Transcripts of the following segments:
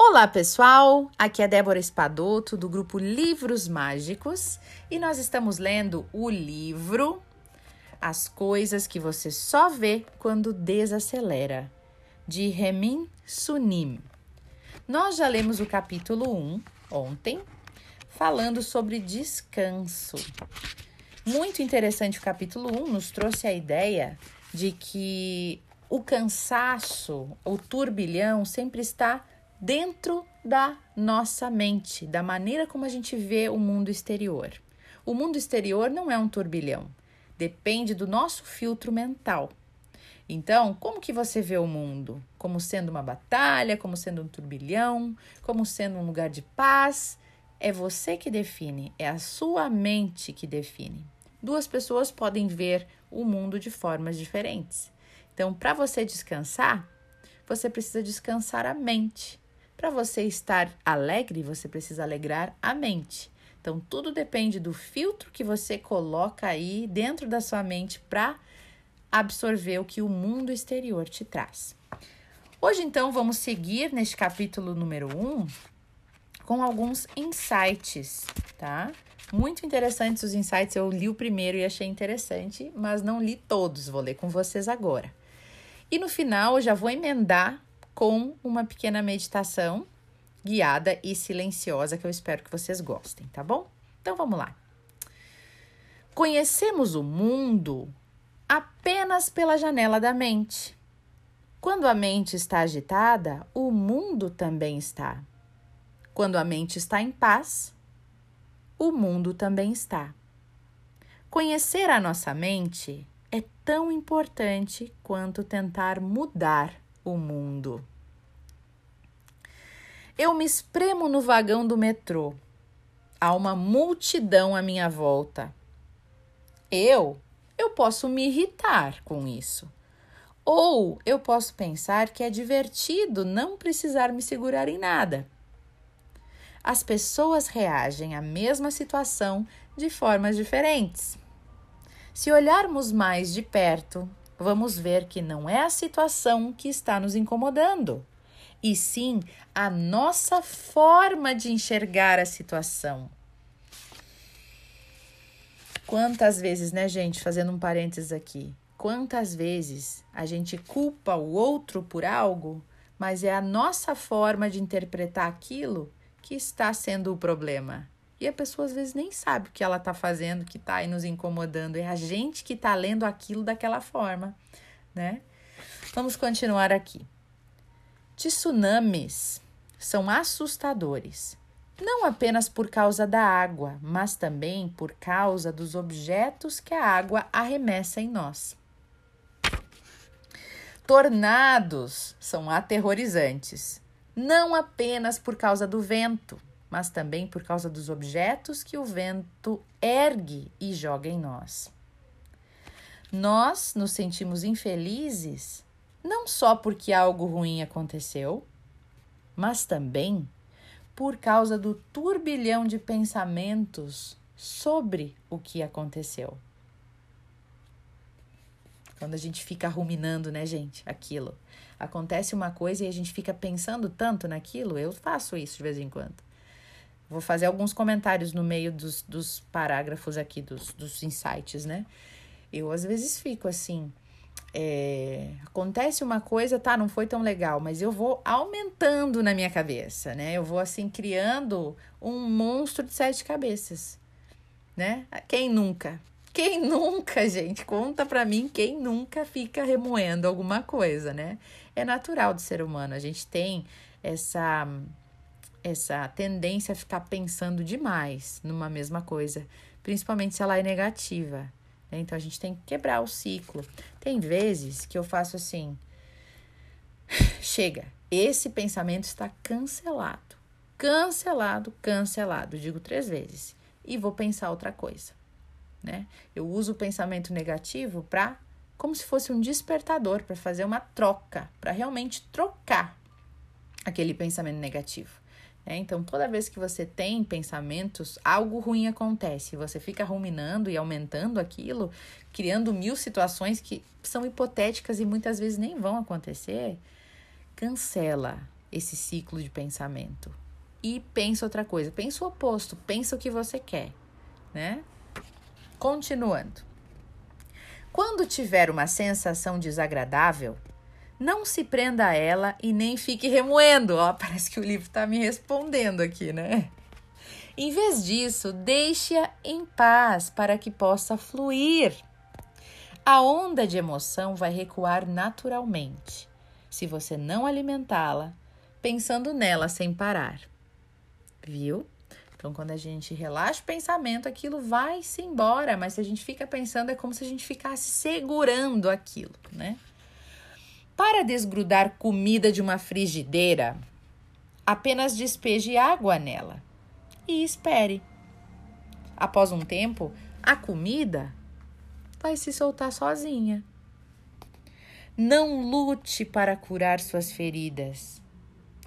Olá, pessoal! Aqui é Débora Espadoto do grupo Livros Mágicos e nós estamos lendo o livro As Coisas que Você Só Vê Quando Desacelera, de Remin Sunim. Nós já lemos o capítulo 1 ontem, falando sobre descanso. Muito interessante o capítulo 1, nos trouxe a ideia de que o cansaço, o turbilhão sempre está dentro da nossa mente, da maneira como a gente vê o mundo exterior. O mundo exterior não é um turbilhão, depende do nosso filtro mental. Então, como que você vê o mundo? Como sendo uma batalha, como sendo um turbilhão, como sendo um lugar de paz? É você que define, é a sua mente que define. Duas pessoas podem ver o mundo de formas diferentes. Então, para você descansar, você precisa descansar a mente. Para você estar alegre, você precisa alegrar a mente. Então, tudo depende do filtro que você coloca aí dentro da sua mente para absorver o que o mundo exterior te traz. Hoje, então, vamos seguir neste capítulo número 1 um, com alguns insights, tá? Muito interessantes os insights. Eu li o primeiro e achei interessante, mas não li todos. Vou ler com vocês agora. E no final, eu já vou emendar com uma pequena meditação guiada e silenciosa que eu espero que vocês gostem, tá bom? Então vamos lá. Conhecemos o mundo apenas pela janela da mente. Quando a mente está agitada, o mundo também está. Quando a mente está em paz, o mundo também está. Conhecer a nossa mente é tão importante quanto tentar mudar o mundo. Eu me espremo no vagão do metrô. Há uma multidão à minha volta. Eu, eu posso me irritar com isso. Ou eu posso pensar que é divertido não precisar me segurar em nada. As pessoas reagem à mesma situação de formas diferentes. Se olharmos mais de perto, vamos ver que não é a situação que está nos incomodando, e sim a nossa forma de enxergar a situação. Quantas vezes, né, gente, fazendo um parênteses aqui, quantas vezes a gente culpa o outro por algo, mas é a nossa forma de interpretar aquilo que está sendo o problema. E a pessoa às vezes nem sabe o que ela está fazendo, que está aí nos incomodando. É a gente que está lendo aquilo daquela forma, né? Vamos continuar aqui. Tsunamis são assustadores, não apenas por causa da água, mas também por causa dos objetos que a água arremessa em nós. Tornados são aterrorizantes, não apenas por causa do vento, mas também por causa dos objetos que o vento ergue e joga em nós. Nós nos sentimos infelizes não só porque algo ruim aconteceu, mas também por causa do turbilhão de pensamentos sobre o que aconteceu. Quando a gente fica ruminando, né, gente, aquilo. Acontece uma coisa e a gente fica pensando tanto naquilo, eu faço isso de vez em quando. Vou fazer alguns comentários no meio dos, dos parágrafos aqui, dos, dos insights, né? Eu às vezes fico assim. É, acontece uma coisa, tá, não foi tão legal, mas eu vou aumentando na minha cabeça, né? Eu vou assim criando um monstro de sete cabeças, né? Quem nunca? Quem nunca, gente? Conta pra mim quem nunca fica remoendo alguma coisa, né? É natural do ser humano, a gente tem essa essa tendência a ficar pensando demais numa mesma coisa, principalmente se ela é negativa. Né? Então a gente tem que quebrar o ciclo. Tem vezes que eu faço assim: chega, esse pensamento está cancelado. Cancelado, cancelado. Digo três vezes. E vou pensar outra coisa. Né? Eu uso o pensamento negativo para como se fosse um despertador para fazer uma troca, para realmente trocar aquele pensamento negativo. É, então, toda vez que você tem pensamentos, algo ruim acontece. Você fica ruminando e aumentando aquilo, criando mil situações que são hipotéticas e muitas vezes nem vão acontecer. Cancela. esse ciclo de pensamento. E pensa outra coisa, pensa o oposto, pensa o que você quer, né? Continuando. Quando tiver uma sensação desagradável, não se prenda a ela e nem fique remoendo. Ó, parece que o livro está me respondendo aqui, né? Em vez disso, deixe-a em paz para que possa fluir. A onda de emoção vai recuar naturalmente, se você não alimentá-la, pensando nela sem parar. Viu? Então, quando a gente relaxa o pensamento, aquilo vai se embora, mas se a gente fica pensando, é como se a gente ficasse segurando aquilo, né? Para desgrudar comida de uma frigideira, apenas despeje água nela e espere. Após um tempo, a comida vai se soltar sozinha. Não lute para curar suas feridas.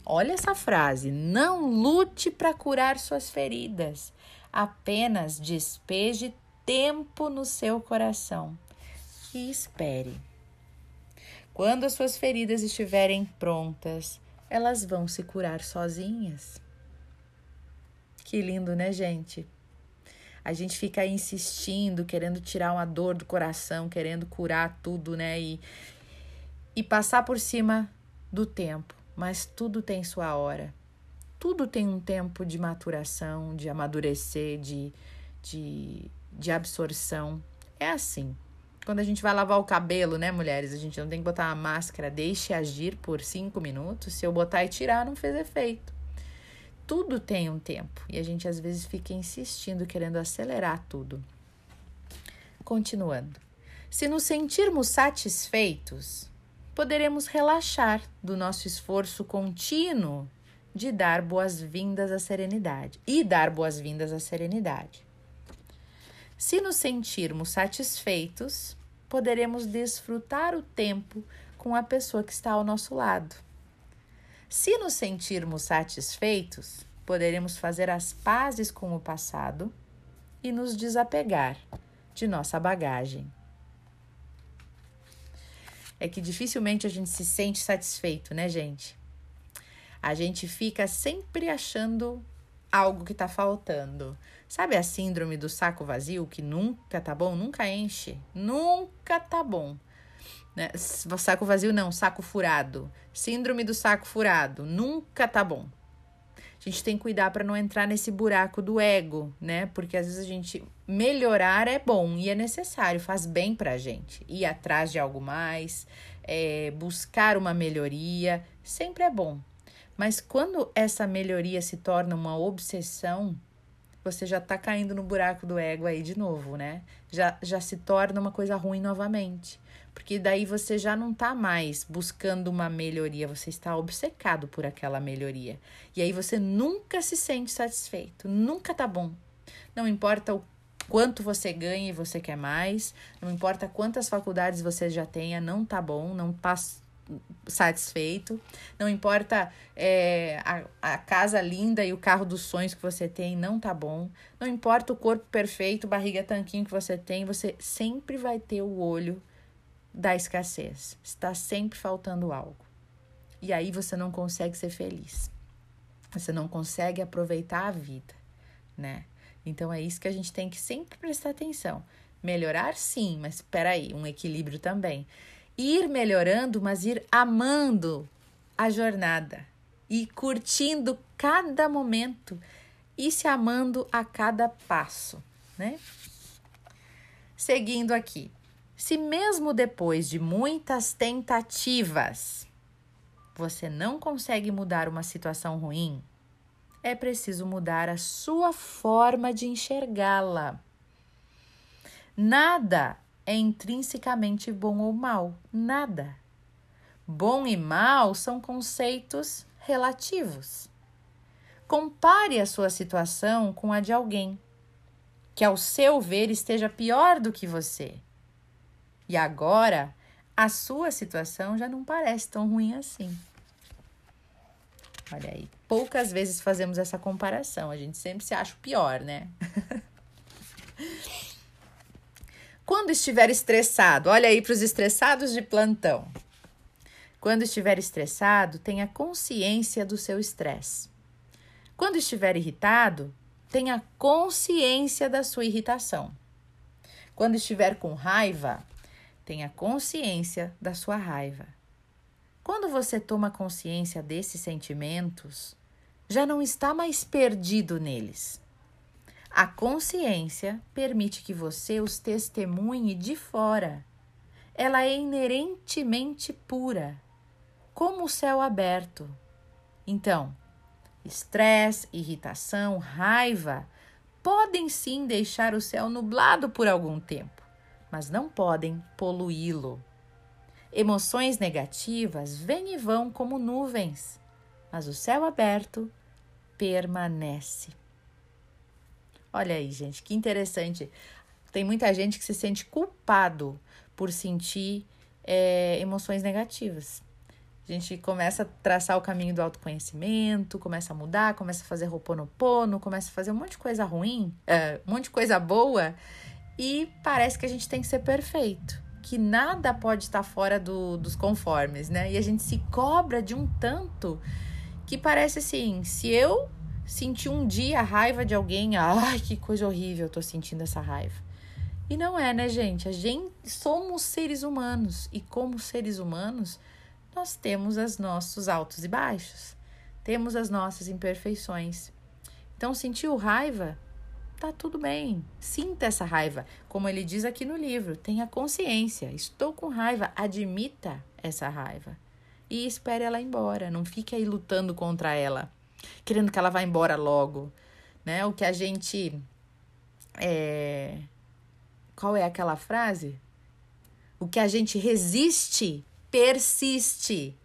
Olha essa frase: não lute para curar suas feridas. Apenas despeje tempo no seu coração e espere. Quando as suas feridas estiverem prontas, elas vão se curar sozinhas. Que lindo, né, gente? A gente fica insistindo, querendo tirar uma dor do coração, querendo curar tudo, né? E, e passar por cima do tempo. Mas tudo tem sua hora. Tudo tem um tempo de maturação, de amadurecer, de, de, de absorção. É assim. Quando a gente vai lavar o cabelo, né, mulheres? A gente não tem que botar uma máscara, deixe agir por cinco minutos. Se eu botar e tirar, não fez efeito. Tudo tem um tempo e a gente às vezes fica insistindo, querendo acelerar tudo. Continuando. Se nos sentirmos satisfeitos, poderemos relaxar do nosso esforço contínuo de dar boas-vindas à serenidade e dar boas-vindas à serenidade. Se nos sentirmos satisfeitos, poderemos desfrutar o tempo com a pessoa que está ao nosso lado. Se nos sentirmos satisfeitos, poderemos fazer as pazes com o passado e nos desapegar de nossa bagagem. É que dificilmente a gente se sente satisfeito, né, gente? A gente fica sempre achando algo que está faltando. Sabe a síndrome do saco vazio, que nunca tá bom, nunca enche? Nunca tá bom. Né? Saco vazio não, saco furado. Síndrome do saco furado, nunca tá bom. A gente tem que cuidar para não entrar nesse buraco do ego, né? Porque às vezes a gente melhorar é bom e é necessário, faz bem pra gente. Ir atrás de algo mais, é, buscar uma melhoria, sempre é bom. Mas quando essa melhoria se torna uma obsessão, você já tá caindo no buraco do ego aí de novo, né? Já, já se torna uma coisa ruim novamente. Porque daí você já não tá mais buscando uma melhoria, você está obcecado por aquela melhoria. E aí você nunca se sente satisfeito, nunca tá bom. Não importa o quanto você ganha e você quer mais, não importa quantas faculdades você já tenha, não tá bom, não passa satisfeito. Não importa é, a, a casa linda e o carro dos sonhos que você tem, não tá bom. Não importa o corpo perfeito, barriga tanquinho que você tem, você sempre vai ter o olho da escassez. Está sempre faltando algo. E aí você não consegue ser feliz. Você não consegue aproveitar a vida, né? Então é isso que a gente tem que sempre prestar atenção. Melhorar sim, mas espera aí, um equilíbrio também ir melhorando, mas ir amando a jornada e curtindo cada momento e se amando a cada passo, né? Seguindo aqui. Se mesmo depois de muitas tentativas você não consegue mudar uma situação ruim, é preciso mudar a sua forma de enxergá-la. Nada é intrinsecamente bom ou mal. Nada. Bom e mal são conceitos relativos. Compare a sua situação com a de alguém que, ao seu ver, esteja pior do que você. E agora, a sua situação já não parece tão ruim assim. Olha aí, poucas vezes fazemos essa comparação, a gente sempre se acha o pior, né? Quando estiver estressado, olha aí para os estressados de plantão. Quando estiver estressado, tenha consciência do seu estresse. Quando estiver irritado, tenha consciência da sua irritação. Quando estiver com raiva, tenha consciência da sua raiva. Quando você toma consciência desses sentimentos, já não está mais perdido neles. A consciência permite que você os testemunhe de fora. Ela é inerentemente pura, como o céu aberto. Então, estresse, irritação, raiva podem sim deixar o céu nublado por algum tempo, mas não podem poluí-lo. Emoções negativas vêm e vão como nuvens, mas o céu aberto permanece. Olha aí, gente, que interessante. Tem muita gente que se sente culpado por sentir é, emoções negativas. A gente começa a traçar o caminho do autoconhecimento, começa a mudar, começa a fazer roponopono, começa a fazer um monte de coisa ruim, é, um monte de coisa boa, e parece que a gente tem que ser perfeito, que nada pode estar fora do, dos conformes, né? E a gente se cobra de um tanto que parece assim: se eu sentir um dia a raiva de alguém, ai, que coisa horrível, eu tô sentindo essa raiva. E não é, né, gente? A gente somos seres humanos e como seres humanos, nós temos os nossos altos e baixos. Temos as nossas imperfeições. Então, sentiu raiva? Tá tudo bem. Sinta essa raiva. Como ele diz aqui no livro, tenha consciência. Estou com raiva. Admita essa raiva. E espere ela embora. Não fique aí lutando contra ela querendo que ela vá embora logo, né? O que a gente é... qual é aquela frase? O que a gente resiste persiste.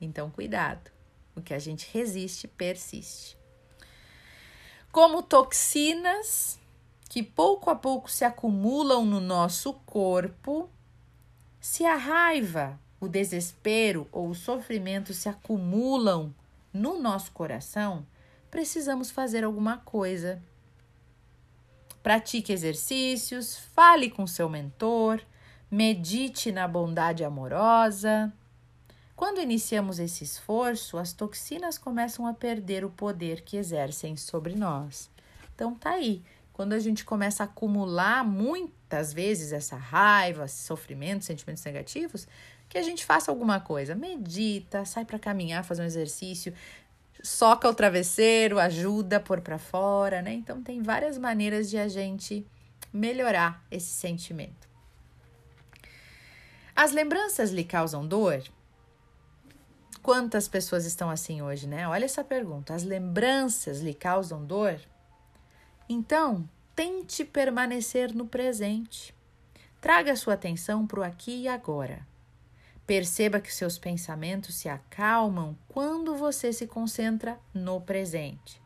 Então cuidado. O que a gente resiste persiste. Como toxinas que pouco a pouco se acumulam no nosso corpo, se a raiva, o desespero ou o sofrimento se acumulam no nosso coração, precisamos fazer alguma coisa. Pratique exercícios, fale com seu mentor, medite na bondade amorosa. Quando iniciamos esse esforço, as toxinas começam a perder o poder que exercem sobre nós. Então tá aí. Quando a gente começa a acumular muitas vezes essa raiva, sofrimento, sentimentos negativos, que a gente faça alguma coisa. Medita, sai para caminhar, fazer um exercício, soca o travesseiro, ajuda a pôr para fora, né? Então tem várias maneiras de a gente melhorar esse sentimento. As lembranças lhe causam dor? Quantas pessoas estão assim hoje, né? Olha essa pergunta. As lembranças lhe causam dor? Então, tente permanecer no presente. Traga sua atenção para o aqui e agora. Perceba que seus pensamentos se acalmam quando você se concentra no presente.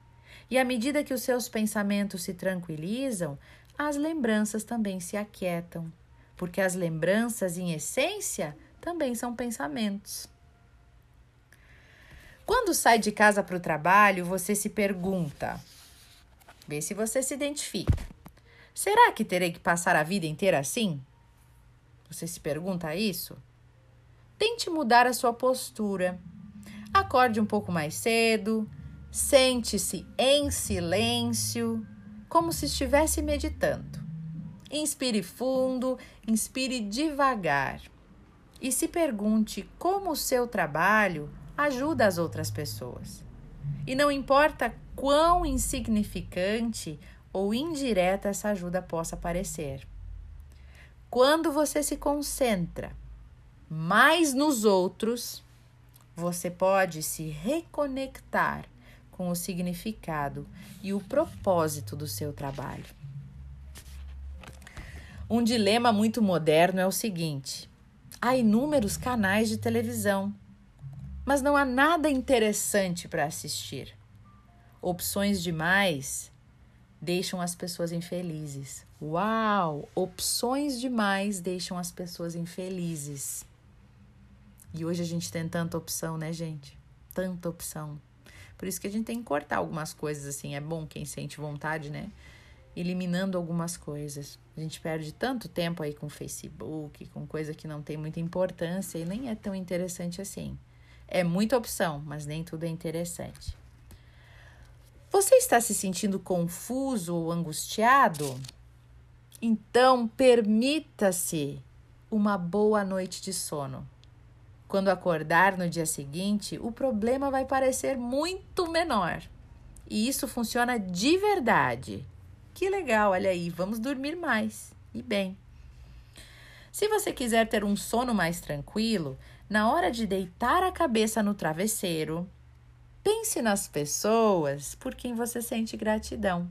E à medida que os seus pensamentos se tranquilizam, as lembranças também se aquietam, porque as lembranças, em essência, também são pensamentos. Quando sai de casa para o trabalho, você se pergunta: vê se você se identifica. Será que terei que passar a vida inteira assim? Você se pergunta isso? Tente mudar a sua postura. Acorde um pouco mais cedo, sente-se em silêncio, como se estivesse meditando. Inspire fundo, inspire devagar e se pergunte como o seu trabalho ajuda as outras pessoas. E não importa quão insignificante ou indireta essa ajuda possa parecer. Quando você se concentra mais nos outros, você pode se reconectar com o significado e o propósito do seu trabalho. Um dilema muito moderno é o seguinte: há inúmeros canais de televisão, mas não há nada interessante para assistir. Opções demais deixam as pessoas infelizes. Uau! Opções demais deixam as pessoas infelizes. E hoje a gente tem tanta opção, né, gente? Tanta opção. Por isso que a gente tem que cortar algumas coisas assim. É bom quem sente vontade, né? eliminando algumas coisas. A gente perde tanto tempo aí com Facebook, com coisa que não tem muita importância e nem é tão interessante assim. É muita opção, mas nem tudo é interessante. Você está se sentindo confuso ou angustiado? Então, permita-se uma boa noite de sono. Quando acordar no dia seguinte, o problema vai parecer muito menor. E isso funciona de verdade. Que legal, olha aí, vamos dormir mais e bem. Se você quiser ter um sono mais tranquilo, na hora de deitar a cabeça no travesseiro, pense nas pessoas por quem você sente gratidão,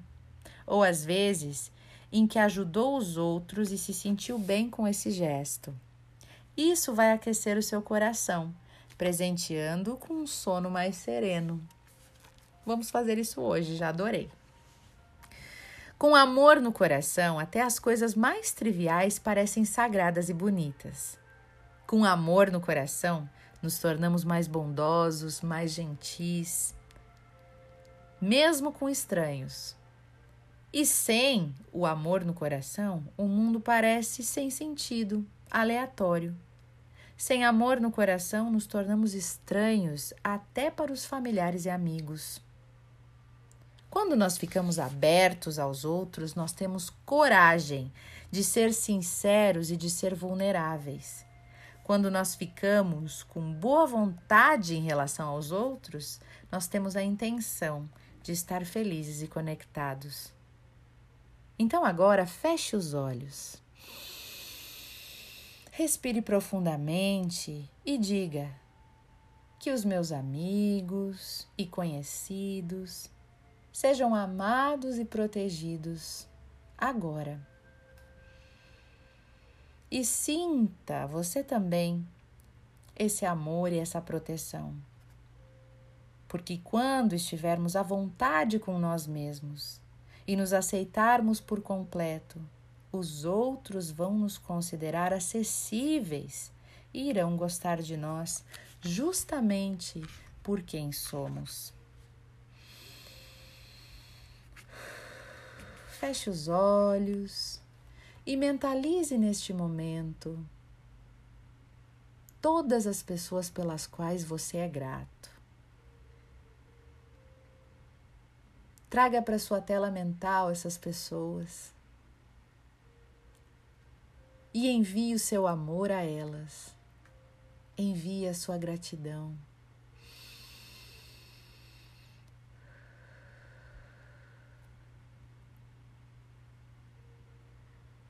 ou às vezes em que ajudou os outros e se sentiu bem com esse gesto. Isso vai aquecer o seu coração, presenteando com um sono mais sereno. Vamos fazer isso hoje, já adorei. Com amor no coração, até as coisas mais triviais parecem sagradas e bonitas. Com amor no coração, nos tornamos mais bondosos, mais gentis, mesmo com estranhos. E sem o amor no coração, o mundo parece sem sentido, aleatório. Sem amor no coração, nos tornamos estranhos até para os familiares e amigos. Quando nós ficamos abertos aos outros, nós temos coragem de ser sinceros e de ser vulneráveis. Quando nós ficamos com boa vontade em relação aos outros, nós temos a intenção de estar felizes e conectados. Então agora feche os olhos. Respire profundamente e diga que os meus amigos e conhecidos sejam amados e protegidos agora. E sinta você também esse amor e essa proteção. Porque quando estivermos à vontade com nós mesmos e nos aceitarmos por completo, os outros vão nos considerar acessíveis e irão gostar de nós justamente por quem somos. Feche os olhos e mentalize neste momento todas as pessoas pelas quais você é grato. Traga para sua tela mental essas pessoas e envie o seu amor a elas. Envie a sua gratidão.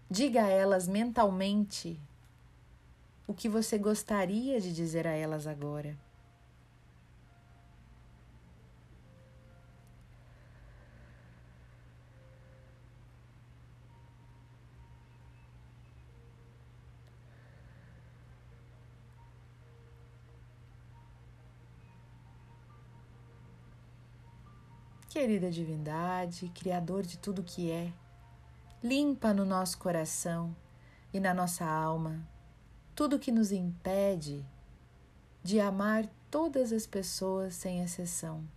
Diga a elas mentalmente o que você gostaria de dizer a elas agora. Querida divindade, Criador de tudo que é, limpa no nosso coração e na nossa alma tudo que nos impede de amar todas as pessoas sem exceção.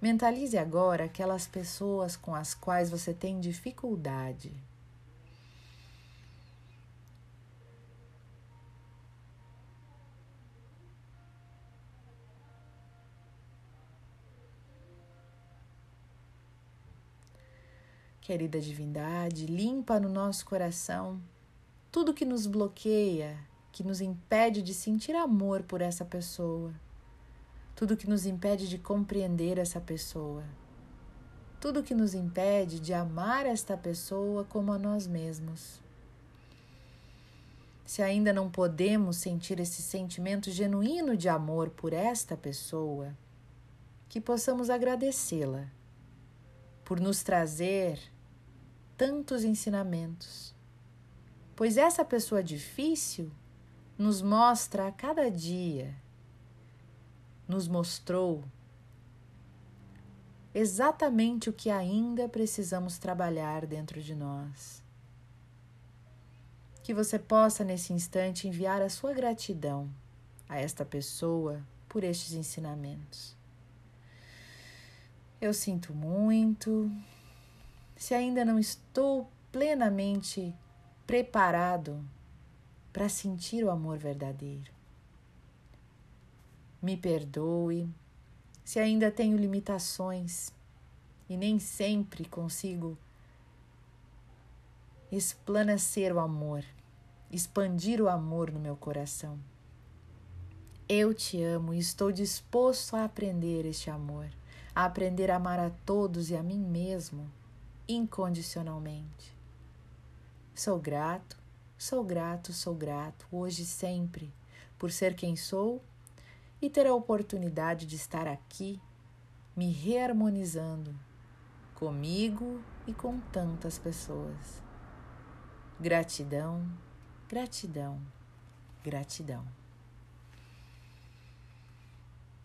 Mentalize agora aquelas pessoas com as quais você tem dificuldade Querida divindade, limpa no nosso coração tudo que nos bloqueia, que nos impede de sentir amor por essa pessoa, tudo que nos impede de compreender essa pessoa, tudo que nos impede de amar esta pessoa como a nós mesmos. Se ainda não podemos sentir esse sentimento genuíno de amor por esta pessoa, que possamos agradecê-la por nos trazer tantos ensinamentos. Pois essa pessoa difícil nos mostra a cada dia, nos mostrou exatamente o que ainda precisamos trabalhar dentro de nós. Que você possa, nesse instante, enviar a sua gratidão a esta pessoa por estes ensinamentos. Eu sinto muito, se ainda não estou plenamente preparado para sentir o amor verdadeiro. Me perdoe se ainda tenho limitações e nem sempre consigo esplanecer o amor, expandir o amor no meu coração. Eu te amo e estou disposto a aprender este amor, a aprender a amar a todos e a mim mesmo incondicionalmente. Sou grato, sou grato, sou grato, hoje e sempre, por ser quem sou e ter a oportunidade de estar aqui, me reharmonizando comigo e com tantas pessoas. Gratidão, gratidão, gratidão.